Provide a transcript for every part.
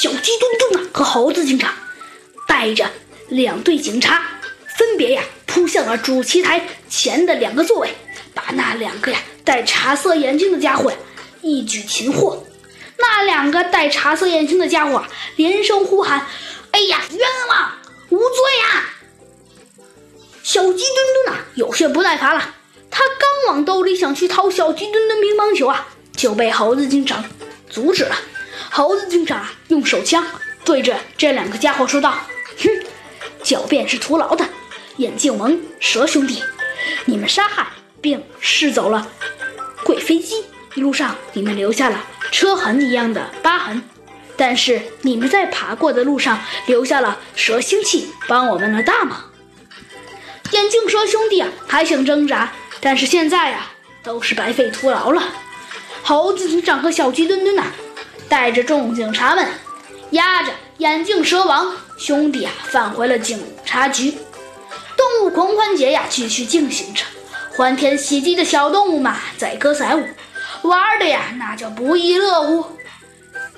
小鸡墩墩啊和猴子警长带着两队警察，分别呀扑向了主席台前的两个座位，把那两个呀戴茶色眼镜的家伙呀一举擒获。那两个戴茶色眼镜的家伙啊连声呼喊：“哎呀，冤枉，无罪啊！”小鸡墩墩啊有些不耐烦了，他刚往兜里想去掏小鸡墩墩乒乓球啊，就被猴子警长阻止了。猴子警长用手枪对着这两个家伙说道：“哼，狡辩是徒劳的，眼镜王蛇兄弟，你们杀害并试走了贵飞机，一路上你们留下了车痕一样的疤痕，但是你们在爬过的路上留下了蛇腥气，帮我们了大忙。眼镜蛇兄弟啊，还想挣扎，但是现在呀，都是白费徒劳了。猴子警长和小鸡墩墩呐。”带着众警察们，押着眼镜蛇王兄弟啊，返回了警察局。动物狂欢节呀，继续进行着，欢天喜地的小动物们载歌载舞，玩的呀，那叫不亦乐乎。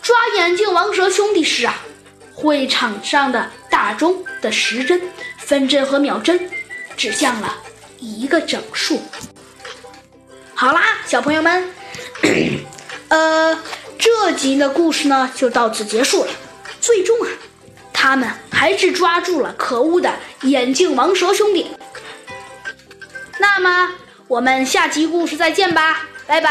抓眼镜王蛇兄弟时啊，会场上的大钟的时针、分针和秒针指向了一个整数。好啦，小朋友们，呃。这集的故事呢，就到此结束了。最终啊，他们还是抓住了可恶的眼镜王蛇兄弟。那么，我们下集故事再见吧，拜拜。